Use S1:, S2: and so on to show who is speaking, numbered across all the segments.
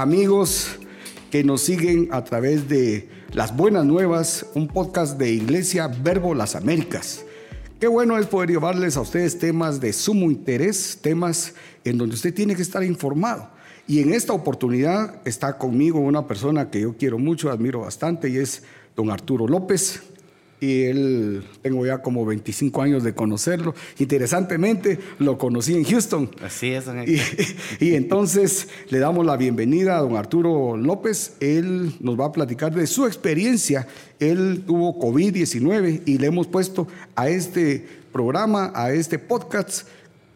S1: Amigos que nos siguen a través de Las Buenas Nuevas, un podcast de Iglesia Verbo Las Américas. Qué bueno es poder llevarles a ustedes temas de sumo interés, temas en donde usted tiene que estar informado. Y en esta oportunidad está conmigo una persona que yo quiero mucho, admiro bastante, y es don Arturo López y él, tengo ya como 25 años de conocerlo. Interesantemente, lo conocí en Houston.
S2: Así es, don
S1: y, y, entonces le damos la bienvenida a don Arturo López. Él nos va a platicar de su experiencia. Él tuvo COVID-19 y le hemos puesto a este programa, a este podcast,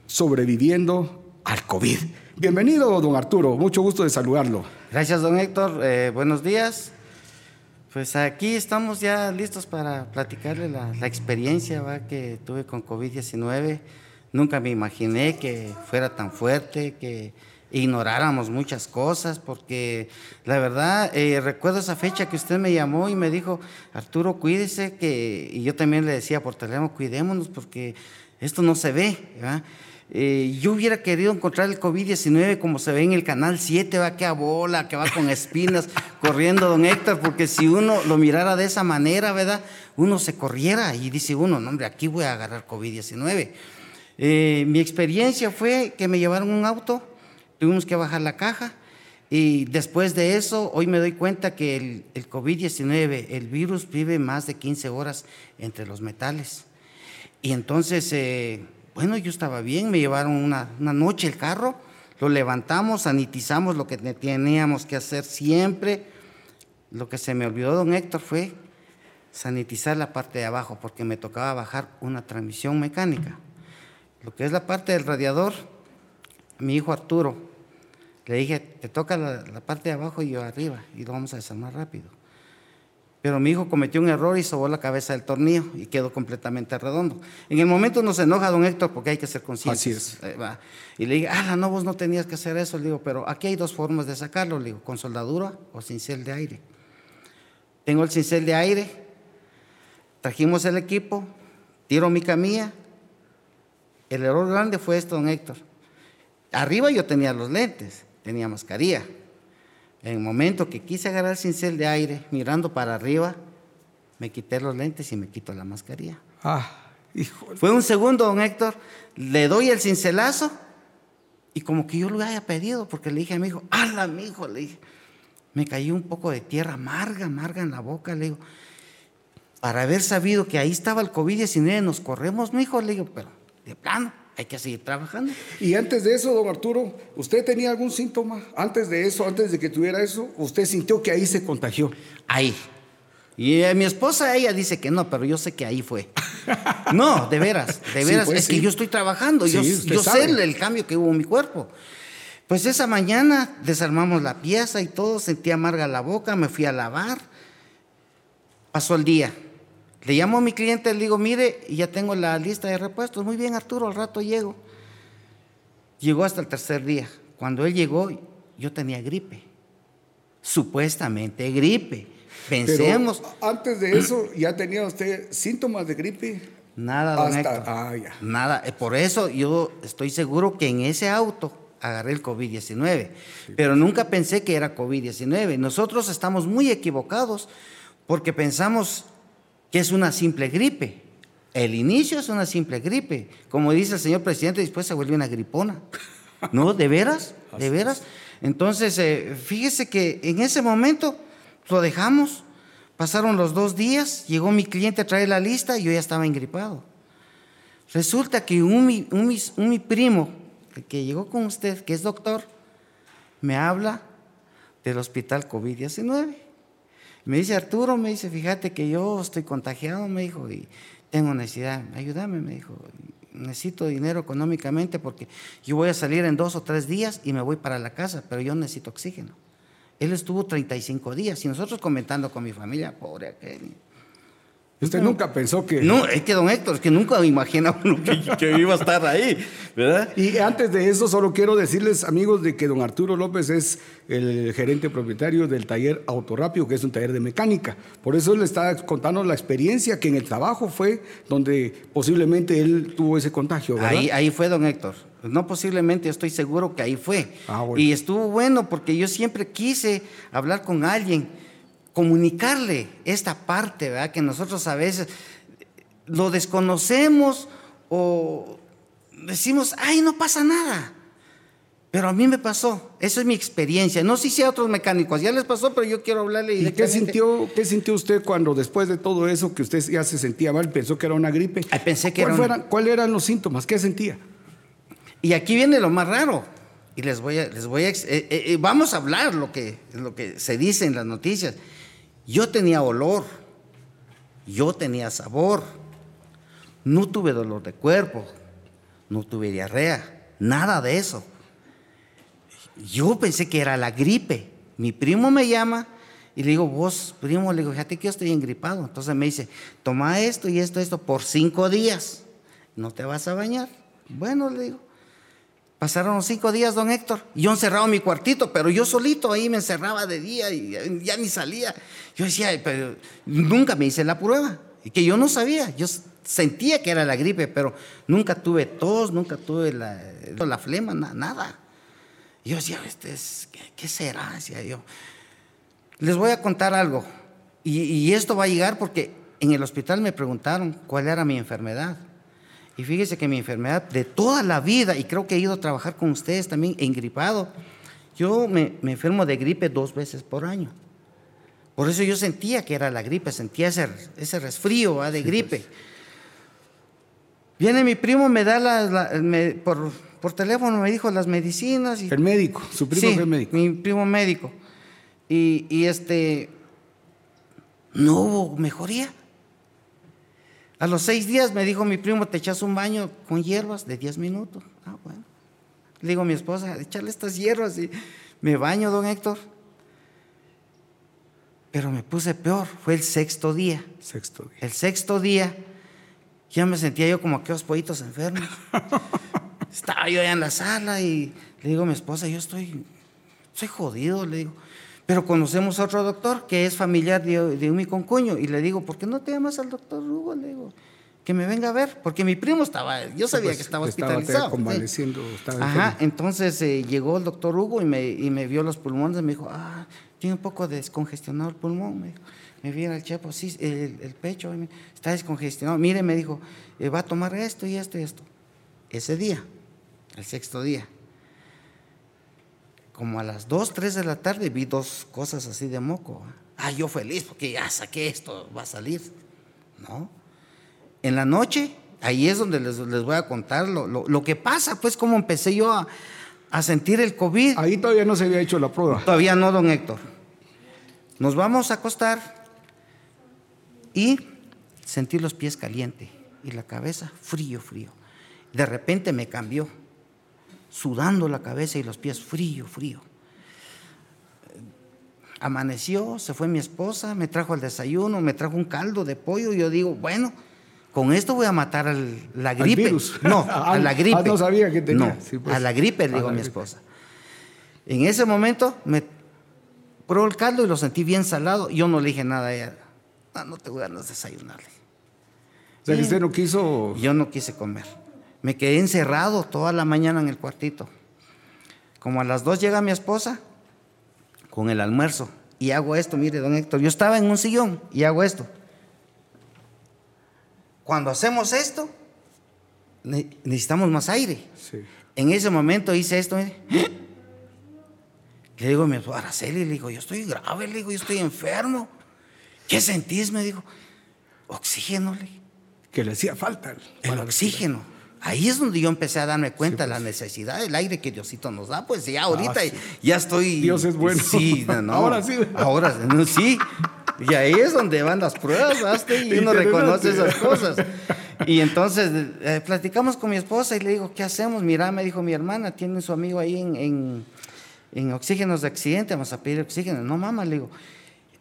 S1: sobreviviendo al COVID. Bienvenido, don Arturo. Mucho gusto de saludarlo.
S2: Gracias, don Héctor. Eh, buenos días. Pues aquí estamos ya listos para platicarle la, experiencia que tuve con COVID-19. Nunca me imaginé que fuera tan fuerte, que ignoráramos muchas cosas, porque la verdad, eh, recuerdo esa fecha que usted me llamó y me dijo, Arturo, cuídese, que, y yo también le decía por teléfono, cuidémonos, porque esto no se ve. ¿verdad? Eh, yo hubiera querido encontrar el COVID-19 como se ve en el canal 7, va que a bola, que va con espinas corriendo, don Héctor, porque si uno lo mirara de esa manera, ¿verdad? Uno se corriera y dice uno, no, hombre, aquí voy a agarrar COVID-19. Eh, mi experiencia fue que me llevaron un auto, tuvimos que bajar la caja y después de eso, hoy me doy cuenta que el, el COVID-19, el virus vive más de 15 horas entre los metales. Y entonces... Eh, bueno, yo estaba bien, me llevaron una, noche el carro, lo levantamos, sanitizamos lo que teníamos que hacer siempre. Lo que se me olvidó, don Héctor, fue sanitizar la parte de abajo, porque me tocaba bajar una transmisión mecánica. Lo que es la parte del radiador, mi hijo Arturo, le dije, te toca la, la parte de abajo y yo arriba, y lo vamos a desarmar rápido. Pero mi hijo cometió un error y sobó la cabeza del tornillo y quedó completamente redondo. En el momento nos enoja don Héctor porque hay que ser conscientes.
S1: Así es.
S2: Eh, y le dije, ah, no, vos no tenías que hacer eso. Le digo, pero aquí hay dos formas de sacarlo. Le digo, con soldadura o cincel de aire. Tengo el cincel de aire, trajimos el equipo, tiro mi camilla. El error grande fue esto, don Héctor. Arriba yo tenía los lentes, tenía mascarilla. En el momento que quise agarrar el cincel de aire, mirando para arriba, me quité los lentes y me quito la mascarilla.
S1: Ah,
S2: Fue un segundo, don Héctor. Le doy el cincelazo y como que yo lo había pedido, porque le dije a mi hijo, ¡hala, mi hijo! Le dije, me cayó un poco de tierra amarga, amarga en la boca. Le digo, para haber sabido que ahí estaba el COVID-19, nos corremos, mi hijo. Le digo, pero de plano hay que seguir trabajando.
S1: Y antes de eso, don Arturo, ¿usted tenía algún síntoma? Antes de eso, antes de que tuviera eso, ¿usted sintió que ahí se contagió?
S2: Ahí. Y eh, mi esposa, ella dice que no, pero yo sé que ahí fue. No, de veras, de veras. Pues, es que yo estoy trabajando, yo, yo sé el cambio que hubo en mi cuerpo. Pues esa mañana desarmamos la pieza y todo, sentí amarga la boca, me fui a lavar. Pasó el día. Le llamo a mi cliente, le digo, mire, ya tengo la lista de repuestos. Muy bien, Arturo, al rato llego. Llegó hasta el tercer día. Cuando él llegó, yo tenía gripe. Supuestamente gripe. Pensemos.
S1: antes de eso, ¿ya tenía usted síntomas de gripe?
S2: Nada, don ah, Nada. Eh, por eso yo estoy seguro que en ese auto agarré el COVID-19. Pero nunca pensé que era COVID-19. Nosotros estamos muy equivocados porque pensamos que es una simple gripe. El inicio es una simple gripe. Como dice el señor presidente, después se vuelve una gripona. ¿No? ¿De veras? ¿De veras? Entonces, eh, fíjese que en ese momento lo dejamos. Pasaron los dos días, llegó mi cliente a traer la lista y yo ya estaba engripado. Resulta que un, un, un mi primo, que llegó con usted, que es doctor, me habla del hospital COVID-19. Me dice Arturo, me dice, fíjate que yo estoy contagiado, me dijo, y tengo necesidad, ayúdame, me dijo, necesito dinero económicamente porque yo voy a salir en dos o tres días y me voy para la casa, pero yo necesito oxígeno. Él estuvo 35 días y nosotros comentando con mi familia, pobre aquel.
S1: Usted nunca pensó que...
S2: No, es que don Héctor, es que nunca imaginaba que, que, iba a estar ahí, ¿verdad?
S1: Y antes de eso, solo quiero decirles, amigos, de que don Arturo López es el gerente propietario del taller Autorápido, que es un taller de mecánica. Por eso le está contando la experiencia que en el trabajo fue donde posiblemente él tuvo ese contagio, ¿verdad?
S2: Ahí, ahí fue, don Héctor. No posiblemente, estoy seguro que ahí fue. Ah, bueno. Y estuvo bueno porque yo siempre quise hablar con alguien comunicarle esta parte, ¿verdad? Que nosotros a veces lo desconocemos o decimos, ay, no pasa nada. Pero a mí me pasó, eso es mi experiencia. No sé si a otros mecánicos ya les pasó, pero yo quiero hablarle.
S1: ¿Y qué sintió, qué sintió usted cuando después de todo eso que usted ya se sentía mal, pensó que era una gripe?
S2: pensé que
S1: era
S2: una...
S1: ¿Cuáles eran los síntomas? ¿Qué sentía?
S2: Y aquí viene lo más raro. Y les voy a, les voy a, eh, eh, eh, vamos a hablar lo que, lo que se dice en las noticias. Yo tenía olor, yo tenía sabor, no tuve dolor de cuerpo, no tuve diarrea, nada de eso. Yo pensé que era la gripe. Mi primo me llama y le digo, vos, primo, le digo, fíjate que yo estoy engripado. Entonces me dice, toma esto y esto, esto por cinco días. ¿No te vas a bañar? Bueno, le digo. Pasaron cinco días, don Héctor, yo encerrado en mi cuartito, pero yo solito ahí me encerraba de día y ya ni salía. Yo decía, pero nunca me hice la prueba, y que yo no sabía, yo sentía que era la gripe, pero nunca tuve tos, nunca tuve la, la flema, nada. Yo decía, este es, ¿qué, será? Decía yo. Les voy a contar algo, y esto va a llegar porque en el hospital me preguntaron cuál era mi enfermedad. Y fíjese que mi enfermedad de toda la vida, y creo que he ido a trabajar con ustedes también engripado, yo me, enfermo de gripe dos veces por año. Por eso yo sentía que era la gripe, sentía ese, ese resfrío de gripe. Viene mi primo, me da la, por, por, teléfono, me dijo las medicinas. Y,
S1: el médico, su primo
S2: sí,
S1: el médico.
S2: Mi primo médico. Y, y este, no hubo mejoría. A los seis días me dijo mi primo, te echas un baño con hierbas de diez minutos. Ah, bueno. Le digo a mi esposa, echarle estas hierbas y me baño, don Héctor. Pero me puse peor, fue el sexto día.
S1: Sexto día.
S2: El sexto día, ya me sentía yo como aquellos pollitos enfermos. Estaba yo allá en la sala y le digo a mi esposa, yo estoy, estoy jodido, le digo. Pero conocemos a otro doctor que es familiar de, de mi concuño y le digo, ¿por qué no te llamas al doctor Hugo? Le digo, que me venga a ver, porque mi primo estaba, yo sabía
S1: pues,
S2: que estaba hospitalizado.
S1: Estaba convaleciendo. Estaba
S2: Ajá, entonces eh, llegó el doctor Hugo y me, y me vio los pulmones y me dijo, ah, tiene un poco descongestionado el pulmón. Me, dijo, me vi el chepo, sí, el, el pecho está descongestionado. Mire, me dijo, eh, va a tomar esto y esto y esto. Ese día, el sexto día, como a las 2, 3 de la tarde vi dos cosas así de moco. Ah, yo feliz porque ya saqué esto, va a salir. No. En la noche, ahí es donde les, voy a contar lo, lo, que pasa, pues cómo empecé yo a, a, sentir el COVID.
S1: Ahí todavía no se había hecho la prueba.
S2: Todavía no, don Héctor. Nos vamos a acostar y sentí los pies calientes y la cabeza frío, frío. De repente me cambió sudando la cabeza y los pies frío, frío. Amaneció, se fue mi esposa, me trajo el desayuno, me trajo un caldo de pollo y yo digo, bueno, con esto voy a matar al, la gripe. No, a la gripe.
S1: Ah, no sabía que tenía.
S2: No, pues. a la gripe, le digo a, mi esposa. En ese momento me probó el caldo y lo sentí bien salado. Yo no le dije nada a ella. No, no te voy a dar desayunarle.
S1: O sea, que usted no quiso...
S2: Yo no quise comer. Me quedé encerrado toda la mañana en el cuartito. Como a las dos llega mi esposa con el almuerzo y hago esto, mire, don Héctor, yo estaba en un sillón y hago esto. Cuando hacemos esto, necesitamos más aire. En ese momento hice esto, mire. Le digo a mi esposa, Araceli, le digo, yo estoy grave, le digo, yo estoy enfermo. ¿Qué sentís? Me dijo, oxígeno, le
S1: Que le hacía falta.
S2: El oxígeno. Ahí es donde yo empecé a darme cuenta de la pues. necesidad del aire que Diosito nos da. Pues ya ahorita ah, ya estoy.
S1: Dios es bueno.
S2: Sí, no, ahora sí. Ahora sí. Y ahí es donde van las pruebas, ¿basta? y uno reconoce esas cosas. Y entonces eh, platicamos con mi esposa y le digo, ¿qué hacemos? Mira, me dijo mi hermana, tiene su amigo ahí en, en, en oxígenos de accidente, vamos a pedir oxígeno. No, mamá, le digo,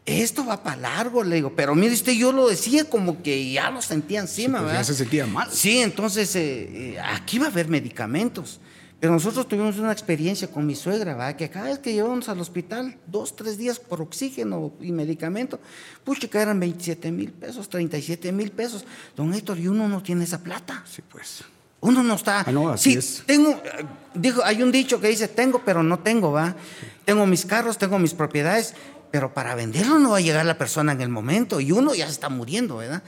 S2: esto va para largo, le digo, pero mire usted, yo lo decía como que ya lo sentía encima,
S1: pues,
S2: ¿verdad?
S1: ya se sentía mal.
S2: Sí, entonces eh, eh, aquí va a haber medicamentos. Pero nosotros tuvimos una experiencia con mi suegra, ¿verdad? que cada vez que llevamos al hospital, dos, tres días por oxígeno y medicamento, pucha, que eran 27 mil pesos, 37 mil pesos. Don Héctor, y uno no tiene esa plata.
S1: Sí, pues.
S2: Uno no está.
S1: Ah, no, así
S2: sí,
S1: es.
S2: tengo, eh, dijo, hay un dicho que dice, tengo, pero no tengo, ¿va? Tengo mis carros, tengo mis propiedades, pero para venderlo no va a llegar la persona en el momento y uno ya se está muriendo, ¿verdad?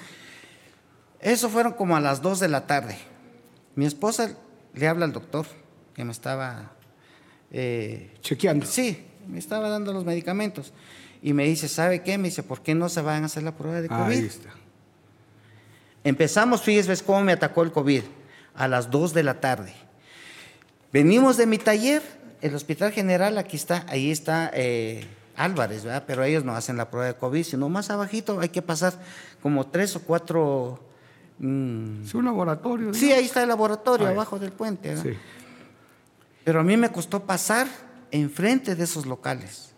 S2: Eso fueron como a las 2 de la tarde. Mi esposa le habla al doctor que me estaba... eh,
S1: Chequeando.
S2: sí, me estaba dando los medicamentos. Y me dice, ¿sabe qué? Me dice, ¿por qué no se van a hacer la prueba de COVID?
S1: Ahí está.
S2: Empezamos, fíjese ves cómo me atacó el COVID, a las 2 de la tarde. Venimos de mi taller, el Hospital General, aquí está, ahí está eh, Álvarez, ¿verdad? Pero ellos no hacen la prueba de COVID, sino más abajito hay que pasar como tres o cuatro... mm,
S1: Es un laboratorio.
S2: sí, ahí está el laboratorio,
S1: Ahí.
S2: abajo del puente. ¿verdad?
S1: Sí.
S2: Pero a mí me costó pasar enfrente de esos locales.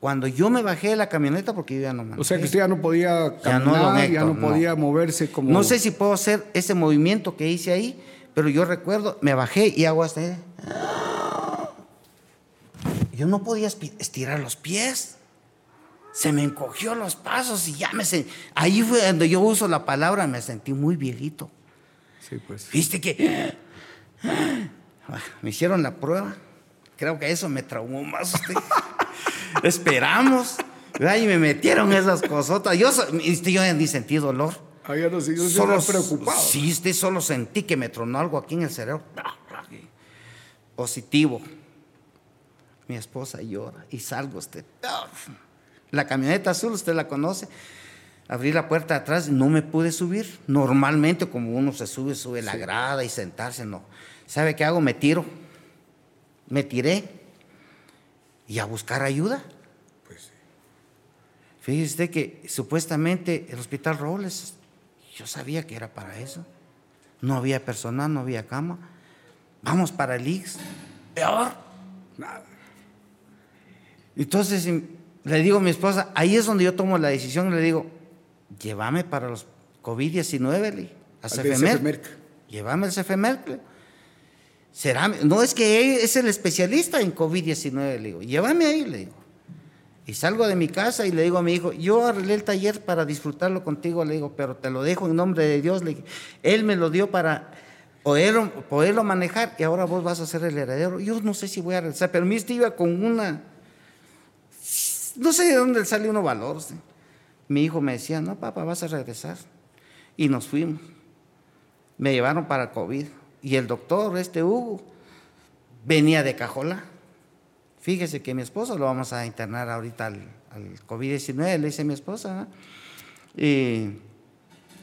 S2: Cuando yo me bajé de la camioneta, porque yo ya no
S1: O sea que
S2: manejé.
S1: usted ya no podía
S2: Ya no,
S1: caminar, ya no
S2: no.
S1: podía moverse como.
S2: No sé si puedo hacer ese movimiento que hice ahí, pero yo recuerdo, me bajé y hago hasta... ahí. Yo no podía estirar los pies. Se me encogió los pasos y ya me sentí... Ahí fue donde yo uso la palabra, me sentí muy viejito.
S1: Sí, pues.
S2: Viste que... Me hicieron la prueba. Creo que eso me traumó más usted. Esperamos. Y me metieron esas cosotas. Yo, yo ni sentí dolor.
S1: Ah, ya no sé, yo
S2: Solo
S1: preocupado.
S2: Sí, solo sentí que me tronó algo aquí en el cerebro. Positivo. Mi esposa llora y salgo usted. La camioneta azul, usted la conoce. Abrí la puerta de atrás, no me pude subir. Normalmente, como uno se sube, sube la grada y sentarse, no. ¿Sabe qué hago? Me tiro. Me tiré. Y a buscar ayuda.
S1: Pues sí.
S2: Fíjese usted que supuestamente el Hospital Robles, yo sabía que era para eso. No había personal, no había cama. Vamos para el IX. Peor.
S1: Nada.
S2: Entonces le digo a mi esposa, ahí es donde yo tomo la decisión, le digo, llévame para los COVID-19, le dije, a.
S1: CFMERC.
S2: Llévame al CFMER. le digo. Será, no es que él es el especialista en COVID-19, le digo, llévame ahí, le digo. Y salgo de mi casa y le digo a mi hijo, yo arreglé el taller para disfrutarlo contigo, le digo, pero te lo dejo en nombre de Dios, le dije. Él me lo dio para poderlo, poderlo manejar y ahora vos vas a ser el heredero. Yo no sé si voy a regresar, pero mi tío iba con una, no sé de dónde sale uno valor. Mi hijo me decía, no, papá, vas a regresar. Y nos fuimos. Me llevaron para COVID. Y el doctor, este Hugo, venía de Cajola. Fíjese que mi esposo lo vamos a internar ahorita al, al COVID-19, le dice mi esposa. ¿no? Y,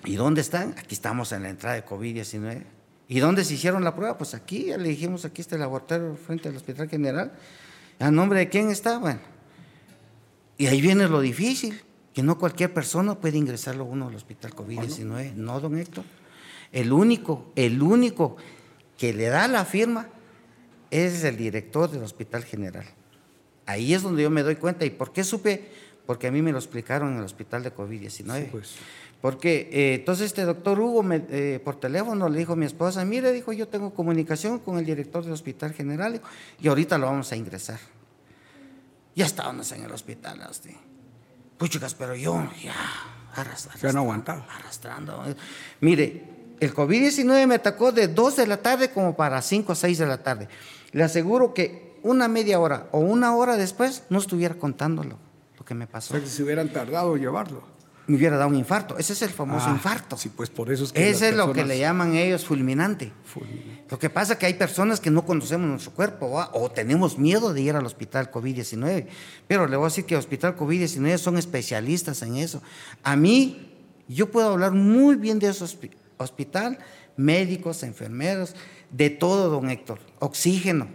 S2: ¿Y dónde están? Aquí estamos en la entrada de COVID-19. ¿Y dónde se hicieron la prueba? Pues aquí, le dijimos, aquí está el laboratorio frente al Hospital General. ¿A nombre de quién está? Y ahí viene lo difícil, que no cualquier persona puede ingresarlo uno al hospital COVID-19. No, don Héctor. El único, el único que le da la firma es el director del hospital general. Ahí es donde yo me doy cuenta. ¿Y por qué supe? Porque a mí me lo explicaron en el hospital de COVID-19.
S1: Sí, pues.
S2: Porque eh, entonces este doctor Hugo me- eh, por teléfono le dijo a mi esposa, mire, dijo, yo tengo comunicación con el director del hospital general y ahorita lo vamos a ingresar. Ya estábamos en el hospital, hostia. Pues chicas, pero yo ya arras-
S1: Ya no aguantaba.
S2: arrastrando. Mire, el COVID-19 me atacó de 2 de la tarde como para 5 o 6 de la tarde. Le aseguro que una media hora o una hora después no estuviera contándolo, lo que me
S1: O
S2: pasó.
S1: sea que si hubieran tardado en llevarlo.
S2: Me hubiera dado un infarto. Ese es el famoso
S1: Ah,
S2: infarto.
S1: Sí, pues por eso es que.
S2: Ese es lo que le llaman ellos fulminante.
S1: Fulminante.
S2: Lo que pasa es que hay personas que no conocemos nuestro cuerpo ¿va? o tenemos miedo de ir al hospital COVID-19. Pero le voy a decir que el hospital COVID-19 son especialistas en eso. A mí, yo puedo hablar muy bien de ese hospi- hospital, médicos, enfermeros, de todo, don Héctor. Oxígeno.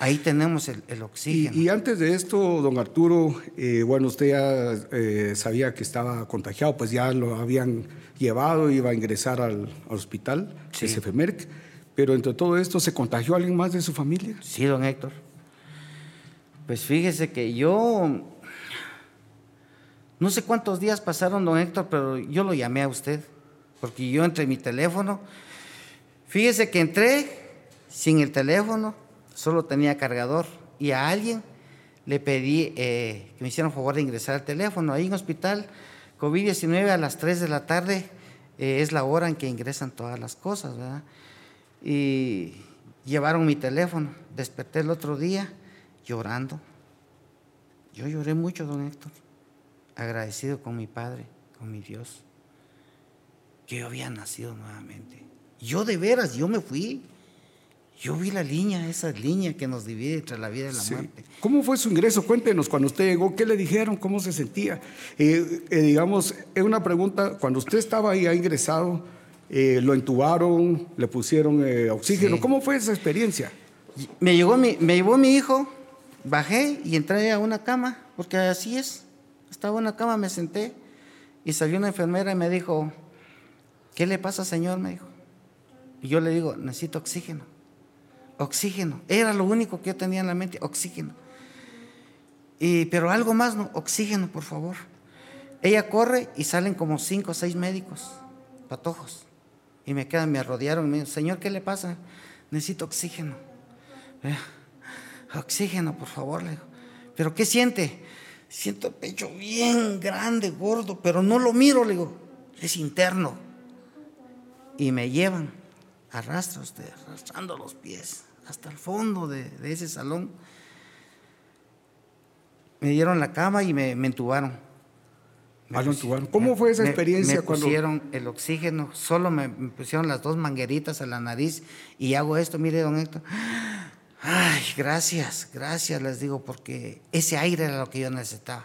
S2: Ahí tenemos el, oxígeno.
S1: y antes de esto, don Arturo, eh, bueno, usted ya eh, sabía que estaba contagiado, pues ya lo habían llevado, iba a ingresar al, al hospital,
S2: Sí.
S1: SFMERC, pero entre todo esto, ¿se contagió alguien más de su familia?
S2: Sí, don Héctor. Pues fíjese que yo No sé cuántos días pasaron, don Héctor, pero yo lo llamé a usted, porque yo entre mi teléfono, fíjese que entré sin el teléfono, solo tenía cargador, y a alguien le pedí eh, que me hicieran favor de ingresar al teléfono. Ahí en hospital COVID-19 a las 3 de la tarde eh, es la hora en que ingresan todas las cosas, ¿verdad? Y llevaron mi teléfono. Desperté el otro día llorando. Yo lloré mucho, don Héctor, agradecido con mi Padre, con mi Dios, que yo había nacido nuevamente. Yo de veras, yo me fui. Yo vi la línea, esa línea que nos divide entre la vida y la muerte.
S1: ¿Cómo fue su ingreso? Cuéntenos, cuando usted llegó, ¿qué le dijeron? ¿Cómo se sentía? Eh, eh, digamos, es una pregunta, cuando usted estaba ahí ha ingresado, eh, lo entubaron, le pusieron oxígeno, ¿cómo fue esa experiencia?
S2: Me, llegó mi, me llevó mi hijo, bajé y entré a una cama, porque así es. Estaba en una cama, me senté y salió una enfermera y me dijo, ¿qué le pasa, señor? Me dijo. Y yo le digo, necesito oxígeno. Oxígeno. Era lo único que yo tenía en la mente, oxígeno. Y, pero algo más, no, oxígeno, por favor. Ella corre y salen como cinco o seis médicos, patojos. Y me quedan, me rodearon y me dicen, Señor, ¿qué le pasa? Necesito oxígeno. Oxígeno, por favor, le digo. ¿Pero qué siente? Siento el pecho bien grande, gordo, pero no lo miro, le digo, es interno. Y me llevan arrastra usted, arrastrando los pies hasta el fondo de, ese salón. Me dieron la cama y me, entubaron.
S1: Me entubaron. ¿Cómo fue esa experiencia
S2: me, me pusieron el oxígeno, solo me, pusieron las dos mangueritas a la nariz y hago esto, mire, don Héctor. Ay, gracias, gracias, les digo, porque ese aire era lo que yo necesitaba.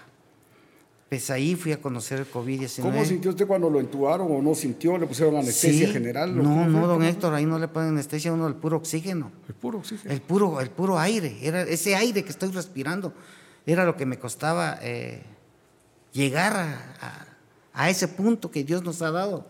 S2: Pues ahí fui a conocer el COVID-19.
S1: ¿Cómo sintió usted cuando lo entubaron o no sintió? ¿Le pusieron anestesia general?
S2: No, no, don Héctor, ahí no le ponen anestesia, uno el puro oxígeno.
S1: El puro oxígeno.
S2: El puro, el puro aire, era ese aire que estoy respirando, era lo que me costaba eh, llegar a, a ese punto que Dios nos ha dado.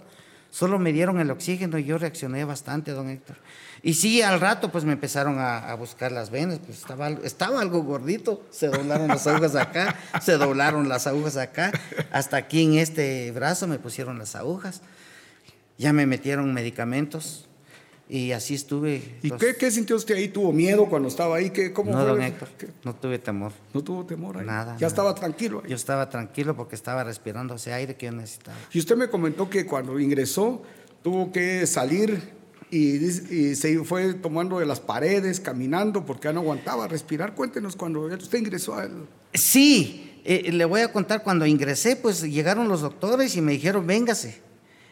S2: Solo me dieron el oxígeno y yo reaccioné bastante, don Héctor. Y sí, al rato pues me empezaron a, buscar las venas, pues estaba, estaba algo gordito, se doblaron las agujas acá, se doblaron las agujas acá, hasta aquí en este brazo me pusieron las agujas, ya me metieron medicamentos y así estuve.
S1: ¿Y qué, sintió usted ahí? ¿Tuvo miedo cuando estaba ahí? ¿Qué, cómo
S2: no, don Héctor, no tuve temor.
S1: ¿No tuvo temor ahí?
S2: Nada.
S1: ¿Ya estaba tranquilo ahí?
S2: Yo estaba tranquilo porque estaba respirando ese aire que yo necesitaba.
S1: Y usted me comentó que cuando ingresó tuvo que salir y, se fue tomando de las paredes, caminando, porque ya no aguantaba respirar. Cuéntenos cuando usted ingresó a él.
S2: Sí, eh, le voy a contar, cuando ingresé, pues llegaron los doctores y me dijeron, véngase.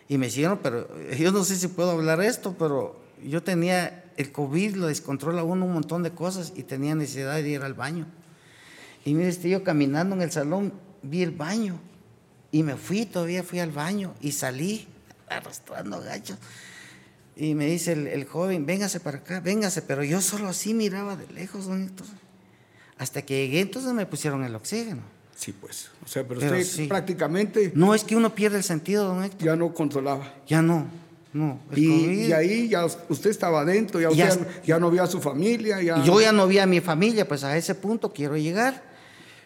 S2: Y me dijeron, pero yo no sé si puedo hablar esto, pero yo tenía, el COVID lo descontrola uno un montón de cosas y tenía necesidad de ir al baño. Y mire, estoy yo caminando en el salón, vi el baño y me fui, todavía fui al baño y salí arrastrando gachos. Y me dice el, joven, véngase para acá, véngase, pero yo solo así miraba de lejos, don Héctor. Hasta que llegué, entonces me pusieron el oxígeno.
S1: Sí, pues. O sea, pero, usted prácticamente.
S2: No, es que uno pierde el sentido, don Héctor.
S1: Ya no controlaba.
S2: Ya no, no.
S1: Y, ahí ya usted estaba adentro, ya, ya, ya, no vio a su familia. Ya...
S2: Yo ya no vi a mi familia, pues a ese punto quiero llegar.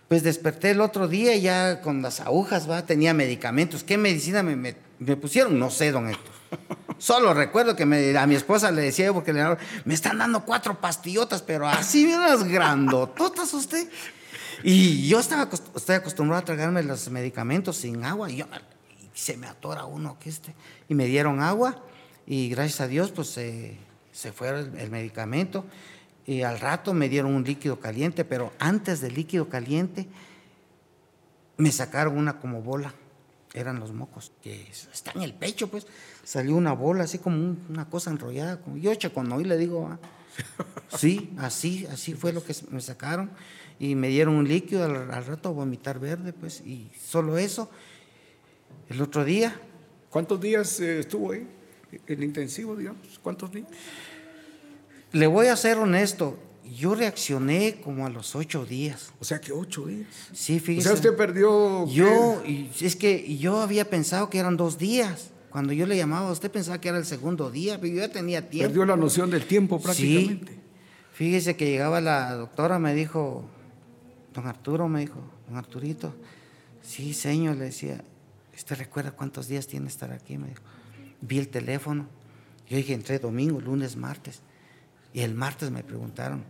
S2: Pues desperté el otro día ya con las agujas, va, tenía medicamentos. ¿Qué medicina me, me, me pusieron? No sé, don Héctor. Solo recuerdo que a mi esposa le decía, porque le, me están dando cuatro pastillotas, pero así unas grandototas usted. Y yo estaba estoy acostumbrado a tragarme los medicamentos sin agua y, yo, se me atora uno que este. Y me dieron agua y gracias a Dios pues se fue el, el medicamento y al rato me dieron un líquido caliente, pero antes del líquido caliente me sacaron una como bola eran los mocos, que está en el pecho, pues. Salió una bola, así como una cosa enrollada. Como yo, cuando hoy le digo, ah, sí, así, así fue lo que me sacaron. Y me dieron un líquido al, rato vomitar verde, pues. Y solo eso. El otro día.
S1: ¿Cuántos días eh, estuvo ahí? En intensivo, digamos. ¿Cuántos días?
S2: Le voy a ser honesto. Yo reaccioné como a los ocho días.
S1: O sea que ocho días.
S2: Sí, fíjese.
S1: O sea, usted perdió.
S2: Yo, es que yo había pensado que eran dos días. Cuando yo le llamaba, usted pensaba que era el segundo día, pero yo ya tenía tiempo.
S1: Perdió la noción del tiempo prácticamente.
S2: Sí. Fíjese que llegaba la doctora, me dijo, don Arturo, me dijo, don Arturito, Sí, señor, le decía, ¿usted recuerda cuántos días tiene estar aquí? Me dijo, vi el teléfono. Yo dije, entré domingo, lunes, martes. Y el martes me preguntaron,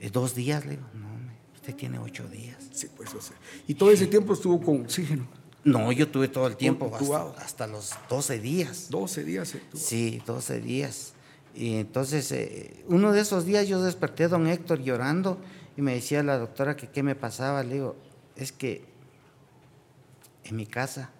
S2: ¿Eh, ¿dos días? Le digo, no, usted tiene ocho días.
S1: Sí, pues, o sea, ¿Y todo ese tiempo estuvo con oxígeno?
S2: No, yo tuve todo el tiempo, hasta, hasta, los 12 días.
S1: 12 días.
S2: Sí, 12 días. Y entonces, eh, uno de esos días yo desperté a don Héctor llorando y me decía la doctora que qué me pasaba. Le digo, es que en mi casa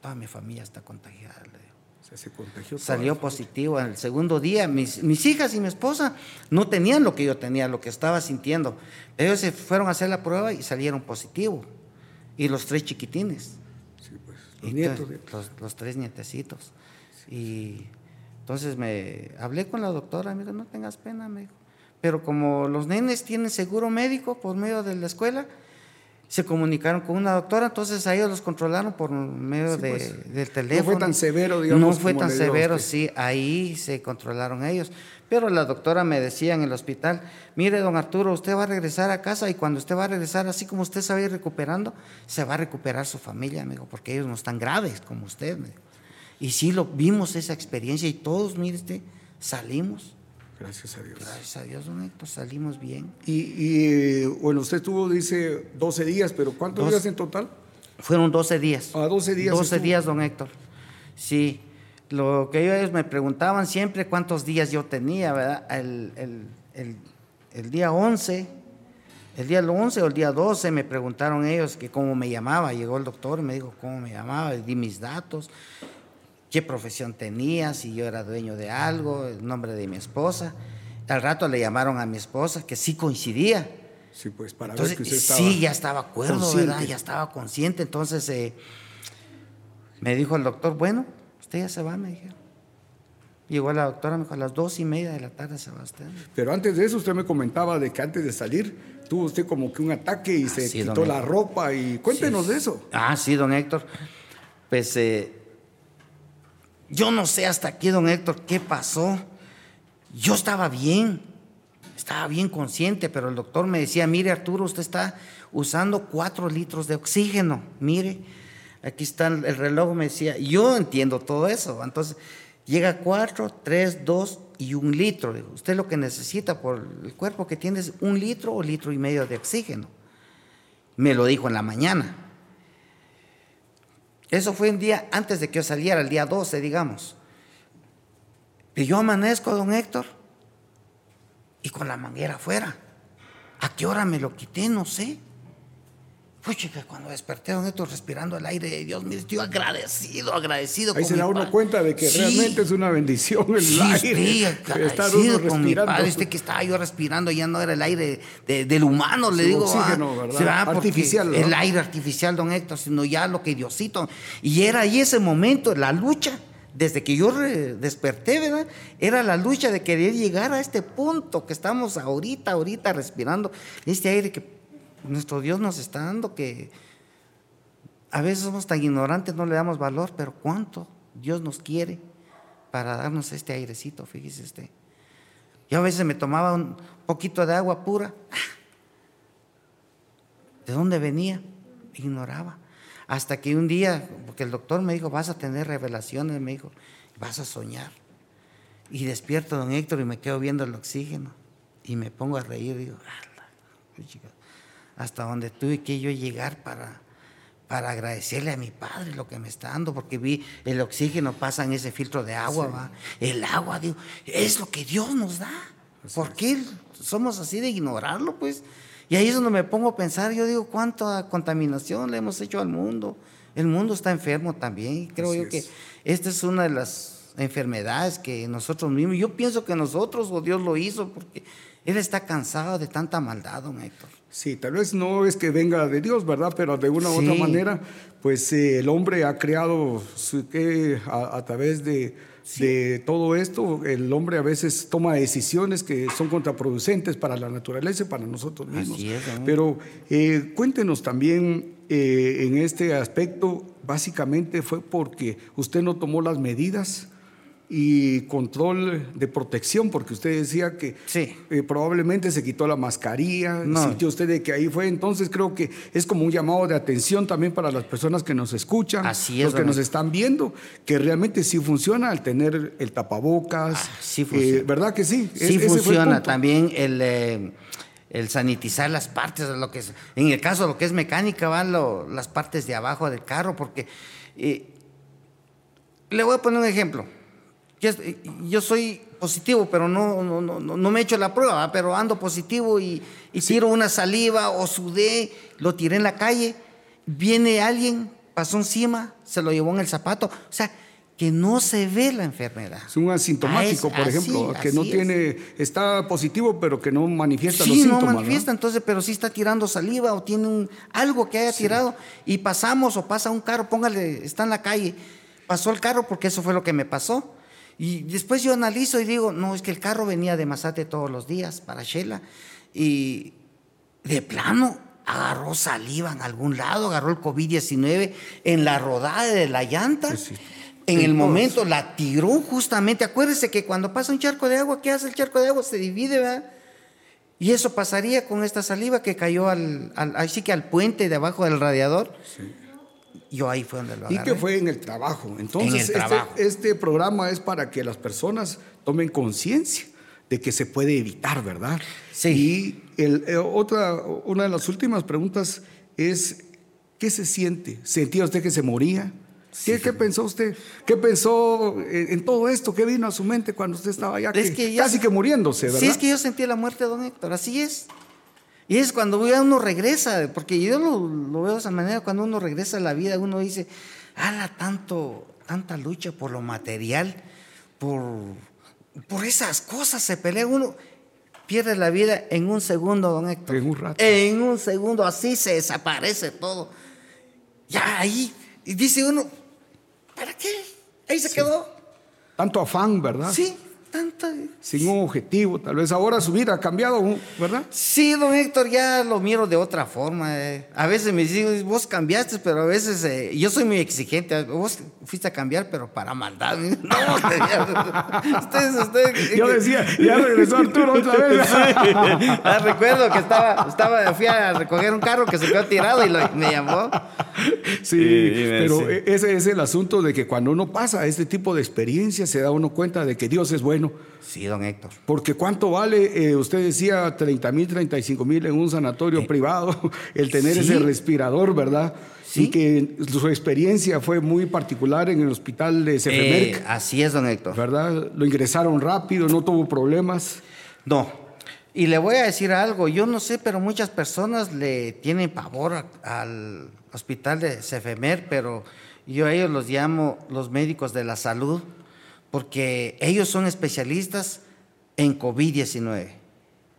S2: toda mi familia está contagiada. Le digo.
S1: se contagió
S2: Salió positivo. En el segundo día, mis, mis, hijas y mi esposa no tenían lo que yo tenía, lo que estaba sintiendo. Ellos se fueron a hacer la prueba y salieron positivo. Y los tres chiquitines. Los nietos. Los, tres nietecitos. Y entonces me hablé con la doctora, me dijo, no tengas pena, me dijo. Pero como los nenes tienen seguro médico por medio de la escuela, se comunicaron con una doctora, entonces a ellos los controlaron por medio de, pues, del teléfono.
S1: No fue tan severo, digamos.
S2: No fue tan severo, sí, ahí se controlaron ellos. Pero la doctora me decía en el hospital, mire, don Arturo, usted va a regresar a casa y cuando usted va a regresar, así como usted se va a ir recuperando, se va a recuperar su familia, amigo, porque ellos no están graves como usted. Y sí, lo, vimos esa experiencia y todos, mire usted, salimos.
S1: Gracias a Dios.
S2: Gracias a Dios, don Héctor, salimos bien.
S1: Y, bueno, usted tuvo, dice, 12 días, pero ¿cuántos días en total?
S2: Fueron 12 días.
S1: Ah, 12 días.
S2: 12 días, don Héctor. Sí. Lo que ellos me preguntaban siempre cuántos días yo tenía, ¿verdad? El, el, el, día 11, el día 11 o el día 12 me preguntaron ellos que cómo me llamaba. Llegó el doctor y me dijo cómo me llamaba, di mis datos, qué profesión tenía, si yo era dueño de algo, el nombre de mi esposa. Al rato le llamaron a mi esposa, que sí coincidía.
S1: Sí, pues para
S2: ver que usted estaba Sí, ya estaba acuerdo, ¿verdad? Ya estaba consciente. Entonces eh, me dijo el doctor, bueno, Usted ya se va, me dijeron. Llegó la doctora, me dijo, a las dos y media de la tarde se va usted.
S1: Pero antes de eso, usted me comentaba de que antes de salir tuvo usted como que un ataque y ah, se quitó la ropa. y Cuéntenos de eso.
S2: Ah, sí, don Héctor. Pues eh, yo no sé hasta aquí, don Héctor, qué pasó. Yo estaba bien, estaba bien consciente, pero el doctor me decía, mire Arturo, usted está usando cuatro litros de oxígeno, mire aquí está el reloj, me decía, yo entiendo todo eso. Entonces, llega cuatro, tres, dos y un litro. usted lo que necesita por el cuerpo que tiene es un litro o litro y medio de oxígeno. Me lo dijo en la mañana. Eso fue un día antes de que yo saliera, el día 12, digamos. Y yo amanezco, don Héctor, y con la manguera afuera. ¿A qué hora me lo quité? No sé. Pues chica, cuando desperté, don Héctor, respirando el aire de Dios, mire, estoy agradecido, agradecido.
S1: Ahí se da uno cuenta de que realmente es una bendición el
S2: sí,
S1: aire.
S2: Sí, agradecido con mi padre. Este que estaba yo respirando ya no era el aire del humano, le digo.
S1: Oxígeno, ¿verdad?
S2: Artificial. El aire artificial, don Héctor, sino ya lo que Diosito. Y era ahí ese momento, la lucha desde que yo desperté, ¿verdad? Era la lucha de querer llegar a este punto que estamos ahorita, ahorita respirando, este aire que nuestro Dios nos está dando que a veces somos tan ignorantes, no le damos valor, pero cuánto Dios nos quiere para darnos este airecito, fíjese usted. Yo a veces me tomaba un poquito de agua pura. ¿De dónde venía? Ignoraba. Hasta que un día, porque el doctor me dijo, vas a tener revelaciones, me dijo, vas a soñar. Y despierto, don Héctor, y me quedo viendo el oxígeno. Y me pongo a reír, digo, hasta donde tuve que yo llegar para, para agradecerle a mi padre lo que me está dando, porque vi el oxígeno pasa en ese filtro de agua, ¿va? el agua, digo, es lo que Dios nos da. ¿Por qué somos así de ignorarlo, pues? Y ahí es donde me pongo a pensar, yo digo, cuánta contaminación le hemos hecho al mundo. El mundo está enfermo también, creo yo que esta es una de las enfermedades que nosotros mismos, yo pienso que nosotros o Dios lo hizo, porque Él está cansado de tanta maldad, don Héctor.
S1: Sí, tal vez no es que venga de Dios, ¿verdad? Pero de una u otra manera, pues eh, el hombre ha creado que a, través de, de, todo esto, el hombre a veces toma decisiones que son contraproducentes para la naturaleza y para nosotros mismos. Pero eh, cuéntenos también eh, en este aspecto, básicamente fue porque usted no tomó las medidas y control de protección, porque usted decía que
S2: Sí.
S1: eh, probablemente se quitó la mascarilla,
S2: No.
S1: sintió usted de que ahí fue, entonces creo que es como un llamado de atención también para las personas que nos escuchan,
S2: Así es,
S1: los que nos están viendo, que realmente sí funciona al tener el tapabocas,
S2: Ah, sí
S1: eh,
S2: funciona.
S1: ¿verdad que sí?
S2: Sí
S1: el
S2: funciona también el, eh, el sanitizar las partes lo que es, en el caso de lo que es mecánica van lo- las partes de abajo del carro porque eh, le voy a poner un ejemplo yo, soy positivo pero no, no, no, no- no me he hecho la prueba pero ando positivo y, y tiro una saliva o sudé lo tiré en la calle viene alguien pasó encima se lo llevó en el zapato o sea que no se ve la enfermedad
S1: Es un asintomático,
S2: Ah, es-
S1: por
S2: así,
S1: ejemplo, que no
S2: es.
S1: tiene, está positivo, pero que no manifiesta
S2: Sí,
S1: los síntomas.
S2: no
S1: ¿verdad?
S2: manifiesta, entonces, pero sí está tirando saliva o tiene un, algo que haya tirado y pasamos o pasa un carro, póngale, está en la calle, pasó el carro porque eso fue lo que me pasó. Y después yo analizo y digo, no, es que el carro venía de Mazate todos los días para Shela y de plano agarró saliva en algún lado, agarró el COVID-19 en la rodada de la llanta.
S1: Pues sí.
S2: En el momento la tiró justamente. Acuérdese que cuando pasa un charco de agua, ¿qué hace el charco de agua? Se divide, ¿verdad? Y eso pasaría con esta saliva que cayó al, al así que al puente de abajo del radiador. Yo ahí fue donde lo
S1: Y
S2: agarré.
S1: que fue en el trabajo. Entonces,
S2: En el
S1: este-
S2: trabajo.
S1: Este, programa es para que las personas tomen conciencia de que se puede evitar, ¿verdad?
S2: Sí.
S1: Y el, eh, otra, una de las últimas preguntas es, ¿qué se siente? ¿Sentía usted que se moría? ¿Qué, qué pensó usted? ¿Qué pensó en, en todo esto? ¿Qué vino a su mente cuando usted estaba ya
S2: Es
S1: que-
S2: que ya-
S1: casi que muriéndose, verdad?
S2: Sí, es que yo sentí la muerte don Héctor, así es. Y es cuando uno regresa, porque yo lo, lo veo de esa manera, cuando uno regresa a la vida, uno dice, ala, tanto, tanta lucha por lo material, por, por esas cosas se pelea uno. Pierde la vida en un segundo, don Héctor.
S1: En un rato.
S2: En un segundo, así se desaparece todo. Ya ahí, y dice uno, ¿para qué? Ahí se quedó.
S1: Tanto afán, ¿verdad?
S2: Sí, tanta.
S1: Sin un objetivo. Tal vez ahora su vida ha cambiado, ¿verdad?
S2: Sí, don Héctor, ya lo miro de otra forma. eh. A veces me dicen, vos cambiaste, pero a veces eh, yo soy muy exigente. Vos fuiste a cambiar, pero para maldad. No, usted, ustedes, ustedes.
S1: Yo decía, ya regresó Arturo otra vez.
S2: Ah, recuerdo que estaba, estaba, fui a recoger un carro que se quedó tirado y lo- me llamó.
S1: Sí, pero
S2: sí.
S1: e- ese es el asunto de que cuando uno pasa este tipo de experiencias se da uno cuenta de que Dios es bueno.
S2: Sí, don Héctor.
S1: Porque cuánto vale, eh, usted decía 30 mil, 35 mil en un sanatorio privado, el tener
S2: Sí.
S1: ese respirador, ¿verdad?
S2: Sí.
S1: Y que su experiencia fue muy particular en el hospital de
S2: Eh,
S1: Cefemerc,
S2: así es, don Héctor.
S1: ¿verdad? Lo ingresaron rápido, no tuvo problemas.
S2: No. Y le voy a decir algo, yo no sé, pero muchas personas le tienen pavor a- al hospital de Cefemer, pero yo a ellos los llamo los médicos de la salud, porque ellos son especialistas en COVID-19.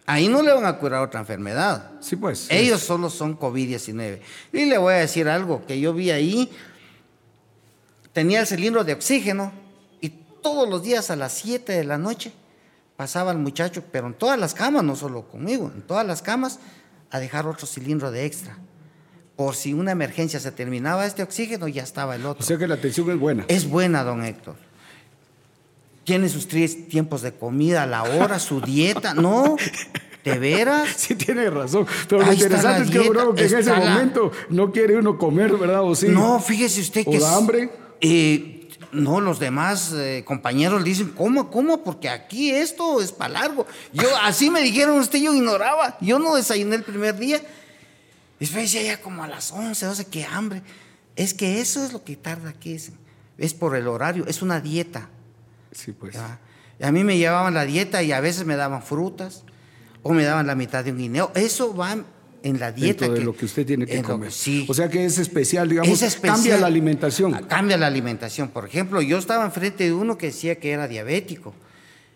S2: Ahí no le van a curar otra enfermedad.
S1: Sí, pues.
S2: Ellos solo son COVID-19. Y le voy a decir algo que yo vi ahí. Tenía el cilindro de oxígeno y todos los días a las 7 de la noche pasaba el muchacho, pero en todas las camas, no solo conmigo, en todas las camas, a dejar otro cilindro de extra. Por si una emergencia se terminaba este oxígeno, ya estaba el otro.
S1: O sea que la atención es buena.
S2: Es buena, don Héctor. Tiene sus tres tiempos de comida, la hora, su dieta. No, ¿de veras?
S1: Sí, tiene razón. Pero lo
S2: Ahí está
S1: interesante
S2: la
S1: es que,
S2: dieta,
S1: bro, que en ese
S2: la-
S1: momento no quiere uno comer, ¿verdad? ¿O sí?
S2: No, fíjese usted
S1: ¿O
S2: que...
S1: da hambre?
S2: eh, no, los demás eh, compañeros dicen, ¿cómo, cómo? Porque aquí esto es para largo. Yo, así me dijeron usted, yo ignoraba. Yo no desayuné el primer día. Después decía ya como a las 11, 12, qué hambre. Es que eso es lo que tarda aquí. Es, es por el horario, es una dieta.
S1: Sí, pues.
S2: Y a mí me llevaban la dieta y a veces me daban frutas o me daban la mitad de un guineo. Eso va en la dieta.
S1: Dentro de lo que usted tiene que comer.
S2: sí.
S1: O sea que es especial, digamos,
S2: Es especial.
S1: cambia la alimentación.
S2: Ah, Cambia la alimentación. Por ejemplo, yo estaba enfrente de uno que decía que era diabético.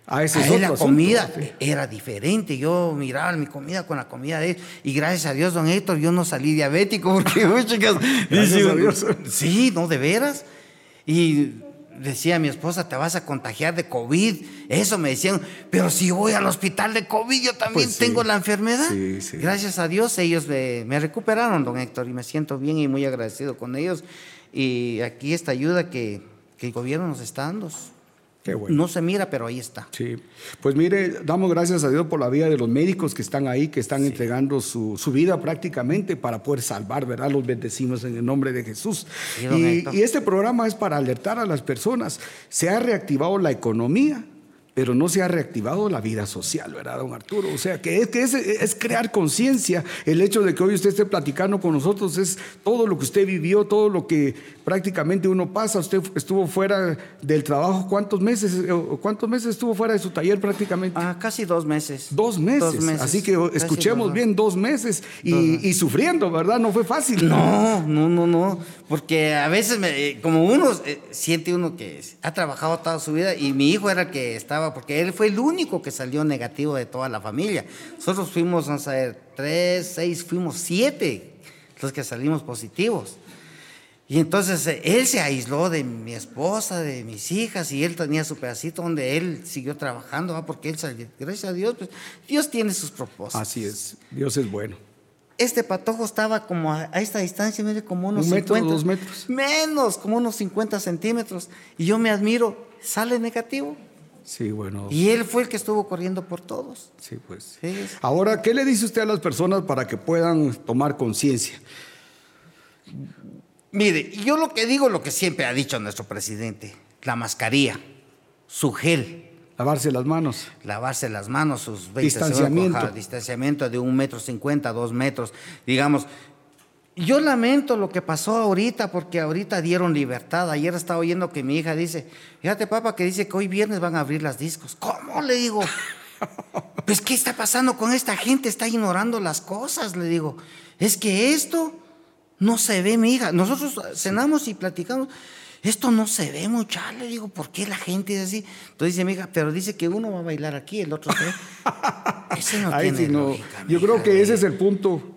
S1: Ah, ese
S2: A
S1: es
S2: él
S1: otro
S2: la comida era diferente. Yo miraba mi comida con la comida de él. Y gracias a Dios, don Héctor, yo no salí diabético porque, chicas,
S1: Gracias
S2: dice
S1: a Dios.
S2: Sí, no, de veras. Y decía mi esposa, te vas a contagiar de COVID. Eso me decían, pero si voy al hospital de COVID, yo también
S1: Pues sí.
S2: tengo la enfermedad.
S1: Sí, sí.
S2: Gracias a Dios, ellos me, me recuperaron, don Héctor, y me siento bien y muy agradecido con ellos. Y aquí esta ayuda que, que el gobierno nos está dando. No se mira, pero ahí está.
S1: Sí. Pues mire, damos gracias a Dios por la vida de los médicos que están ahí, que están entregando su, vida prácticamente para poder salvar, ¿verdad? Los bendecimos en el nombre de Jesús. y, y este programa es para alertar a las personas. Se ha reactivado la economía pero no se ha reactivado la vida social, ¿verdad, don Arturo? O sea, que es, que es, crear conciencia. El hecho de que hoy usted esté platicando con nosotros es todo lo que usted vivió, todo lo que prácticamente uno pasa. Usted estuvo fuera del trabajo, ¿cuántos meses? Eh, ¿Cuántos meses estuvo fuera de su taller prácticamente?
S2: Ah, casi dos meses.
S1: Dos meses. Así que escuchemos bien, dos meses y, sufriendo, ¿verdad? No fue fácil.
S2: No, no, no, no. Porque a veces, eh, como uno eh, siente uno que ha trabajado toda su vida y mi hijo era el que estaba porque él fue el único que salió negativo de toda la familia. Nosotros fuimos, vamos a ver, tres, seis, fuimos siete los que salimos positivos. Y entonces eh, él se aisló de mi esposa, de mis hijas, y él tenía su pedacito donde él siguió trabajando, porque él salió. Gracias a Dios, pues Dios tiene sus propósitos.
S1: Así es, Dios es bueno.
S2: Este patojo estaba como a, esta distancia, mire, como unos
S1: Un metro, dos metros.
S2: Menos, como unos 50 centímetros. Y yo me admiro, sale negativo.
S1: Sí, bueno.
S2: Y él fue el que estuvo corriendo por todos.
S1: Sí, pues. Ahora, ¿qué le dice usted a las personas para que puedan tomar conciencia?
S2: Mire, yo lo que digo, lo que siempre ha dicho nuestro presidente, la mascarilla, su gel.
S1: Lavarse las manos.
S2: Lavarse las manos, sus
S1: 20 distanciamiento.
S2: distanciamiento de un metro cincuenta, dos metros. Digamos, yo lamento lo que pasó ahorita porque ahorita dieron libertad. Ayer estaba oyendo que mi hija dice, fíjate papá que dice que hoy viernes van a abrir las discos. ¿Cómo? Le digo. Pues ¿qué está pasando con esta gente? Está ignorando las cosas, le digo. Es que esto no se ve, mi hija. Nosotros cenamos y platicamos. Esto no se ve mucho, le digo, ¿por qué la gente es así? Entonces dice mi hija, pero dice que uno va a bailar aquí, el otro se
S1: Ese no tiene Yo creo que ese es el punto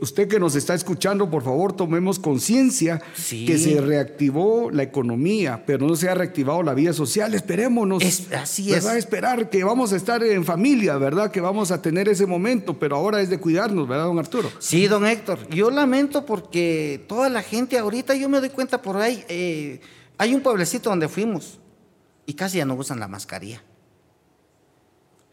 S1: usted que nos está escuchando, por favor, tomemos conciencia que se reactivó la economía, pero no se ha reactivado la vida social. Esperémonos.
S2: así es.
S1: Va a esperar que vamos a estar en familia, ¿verdad? Que vamos a tener ese momento, pero ahora es de cuidarnos, ¿verdad, don Arturo?
S2: Sí, don Héctor. Yo lamento porque toda la gente ahorita, yo me doy cuenta por ahí, eh, hay un pueblecito donde fuimos y casi ya no usan la mascarilla.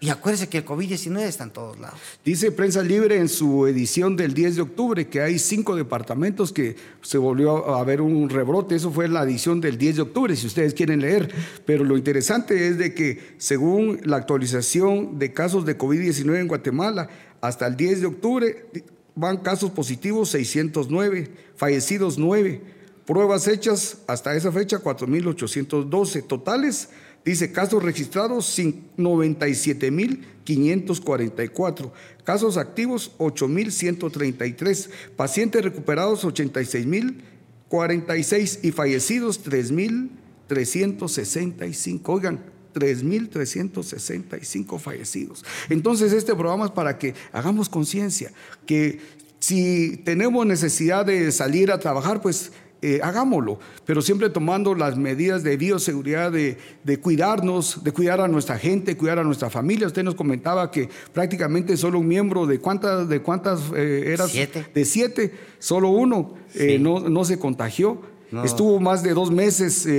S2: Y acuérdese que el COVID-19 está en todos lados.
S1: Dice Prensa Libre en su edición del 10 de octubre que hay cinco departamentos que se volvió a haber un rebrote. Eso fue la edición del 10 de octubre, si ustedes quieren leer. Pero lo interesante es de que según la actualización de casos de COVID-19 en Guatemala, hasta el 10 de octubre van casos positivos 609, fallecidos 9, pruebas hechas hasta esa fecha 4.812, totales Dice casos registrados 97.544, casos activos 8.133, pacientes recuperados 86.046 y fallecidos 3.365. Oigan, 3.365 fallecidos. Entonces este programa es para que hagamos conciencia, que si tenemos necesidad de salir a trabajar, pues eh, hagámoslo, pero siempre tomando las medidas de bioseguridad, de, cuidarnos, de cuidar a nuestra gente, cuidar a nuestra familia. Usted nos comentaba que prácticamente solo un miembro de cuántas, de cuántas eh, eras, de siete, solo uno eh, no, no se contagió. Estuvo más de dos meses, eh,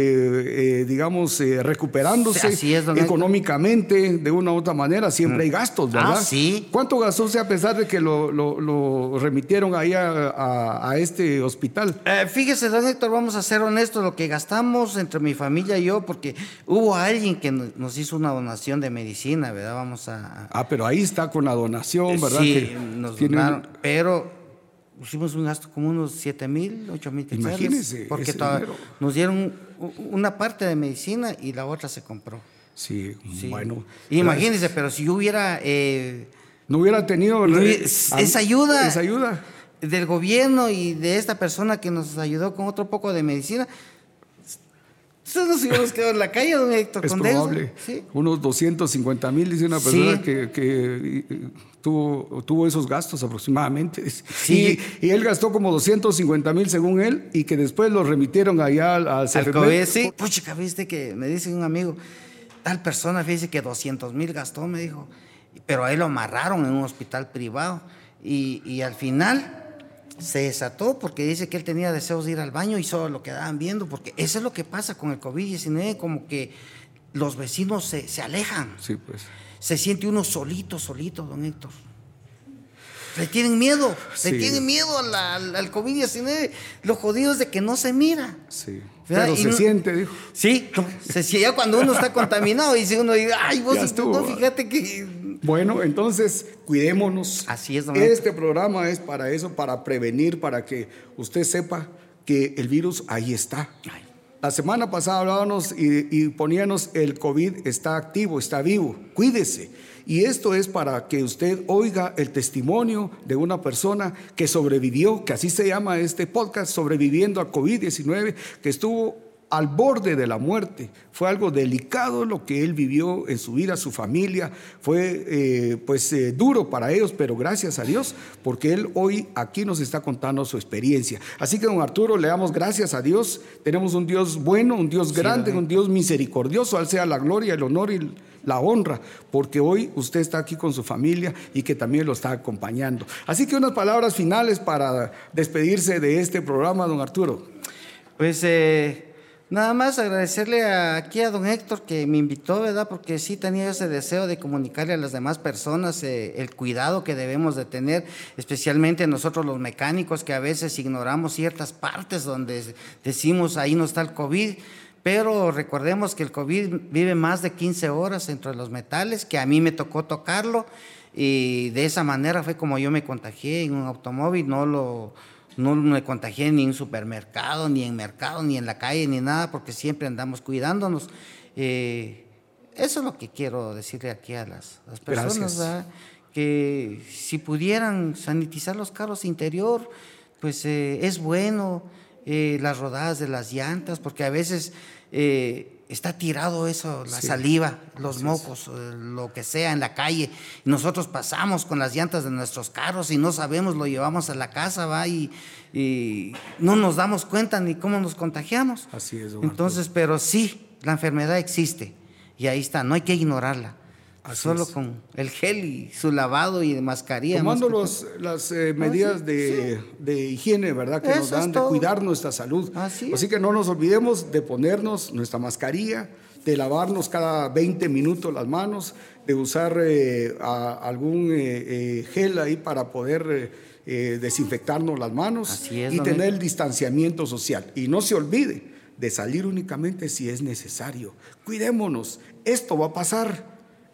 S1: eh, digamos, eh, recuperándose económicamente de una u otra manera. Siempre hay mm. gastos, ah, ¿verdad?
S2: sí.
S1: ¿Cuánto gastó usted a pesar de que lo, remitieron ahí a, este hospital?
S2: fíjese, don Héctor, vamos a ser honestos, lo que gastamos entre mi familia y yo, porque hubo alguien que nos hizo una donación de medicina, ¿verdad? Vamos a...
S1: Ah, pero ahí está con la donación, ¿verdad?
S2: Sí, nos donaron, pero hicimos un gasto como unos 7 mil, 8 mil
S1: Imagínese.
S2: Porque nos dieron una parte de medicina y la otra se compró.
S1: Sí, bueno.
S2: Imagínese, pero si yo hubiera... Eh,
S1: no hubiera tenido
S2: esa ayuda,
S1: esa ayuda
S2: del gobierno y de esta persona que nos ayudó con otro poco de medicina, entonces nos hubiéramos quedado en la calle, don Héctor.
S1: Es probable. Unos 250 mil, dice una persona que, que tuvo, tuvo esos gastos aproximadamente. Sí. Y, él gastó como 250 mil según él y que después lo remitieron allá al, al
S2: CFP. sí. Pucha, viste que me dice un amigo, tal persona, dice que 200 mil gastó, me dijo, pero a él lo amarraron en un hospital privado y, y al final se desató porque dice que él tenía deseos de ir al baño y solo lo quedaban viendo, porque eso es lo que pasa con el COVID-19, como que los vecinos se, se alejan.
S1: Sí, pues.
S2: Se siente uno solito, solito, don Héctor. Le tienen miedo,
S1: Sí.
S2: le tienen miedo a la- al, al COVID-19. Lo jodido es de que no se mira.
S1: Sí.
S2: ¿Verdad?
S1: Pero
S2: Y
S1: se
S2: no-
S1: siente, dijo.
S2: Sí, se, si ya cuando uno está contaminado y si uno dice, ay, vos, no, fíjate que...
S1: Bueno, entonces cuidémonos.
S2: Así es, don
S1: Este programa es para eso, para prevenir, para que usted sepa que el virus ahí está.
S2: Ay,
S1: La semana pasada hablábamos y, y poníamos el COVID está activo, está vivo, cuídese. Y esto es para que usted oiga el testimonio de una persona que sobrevivió, que así se llama este podcast, sobreviviendo a COVID-19, que estuvo al borde de la muerte. Fue algo delicado lo que él vivió en su vida, su familia. Fue eh, pues eh, duro para ellos, pero gracias a Dios, porque él hoy aquí nos está contando su experiencia. Así que, don Arturo, le damos gracias a Dios. Tenemos un Dios bueno, un Dios grande, un Dios misericordioso. Al sea la gloria, el honor y la honra, porque hoy usted está aquí con su familia y que también lo está acompañando. Así que unas palabras finales para despedirse de este programa, don Arturo.
S2: Pues eh, nada más agradecerle aquí a don Héctor que me invitó, ¿verdad? Porque sí tenía ese deseo de comunicarle a las demás personas eh, el cuidado que debemos de tener, especialmente nosotros los mecánicos que a veces ignoramos ciertas partes donde decimos ahí no está el COVID. Pero recordemos que el COVID vive más de 15 horas entre los metales, que a mí me tocó tocarlo y de esa manera fue como yo me contagié en un automóvil, no lo, no me contagié ni en supermercado, ni en mercado, ni en la calle, ni nada, porque siempre andamos cuidándonos. Eh, eso es lo que quiero decirle aquí a las, las personas, que si pudieran sanitizar los carros interior, pues eh, es bueno, eh, las rodadas de las llantas, porque a veces eh, está tirado eso, la
S1: Sí.
S2: saliva, los mocos, eh, lo que sea en la calle. Y nosotros pasamos con las llantas de nuestros carros y no sabemos, lo llevamos a la casa, va, y, y no nos damos cuenta ni cómo nos contagiamos.
S1: Así es, don
S2: Entonces, pero sí, la enfermedad existe y ahí está, no hay que ignorarla.
S1: Así
S2: Solo
S1: es.
S2: con el gel y su lavado y de mascarilla.
S1: Tomando los, las eh, medidas de, de higiene, ¿verdad? Que nos
S2: Eso es
S1: dan de cuidar nuestra salud.
S2: Así es.
S1: que no nos olvidemos de ponernos nuestra mascarilla, de lavarnos cada 20 minutos las manos, de usar eh, a- algún eh, eh, gel ahí para poder eh, eh, desinfectarnos las manos
S2: Así es,
S1: y tener el distanciamiento social. Y no se olvide de salir únicamente si es necesario. Cuidémonos, esto va a pasar.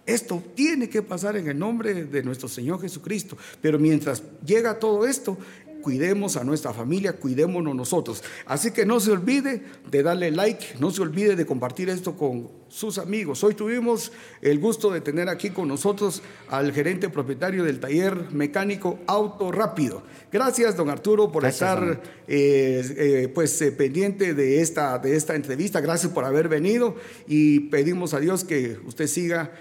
S1: Esto tiene que pasar en el nombre de nuestro Señor Jesucristo. Pero mientras llega todo esto, cuidemos a nuestra familia, cuidémonos nosotros. Así que no se olvide de darle like, no se olvide de compartir esto con sus amigos. Hoy tuvimos el gusto de tener aquí con nosotros al gerente propietario del taller mecánico Auto Rápido. Gracias, don Arturo, por
S2: Gracias,
S1: estar eh, eh, pues eh, pendiente de esta, de esta entrevista. Gracias por haber venido y pedimos a Dios que usted siga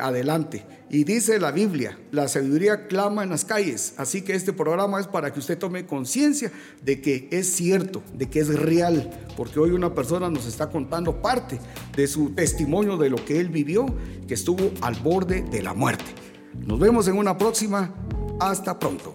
S1: adelante. Y dice la Biblia, la sabiduría clama en las calles. Así que este programa es para que usted tome conciencia de que es cierto, de que es real, porque hoy una persona nos está contando parte de su testimonio de lo que él vivió, que estuvo al borde de la muerte. Nos vemos en una próxima. Hasta pronto.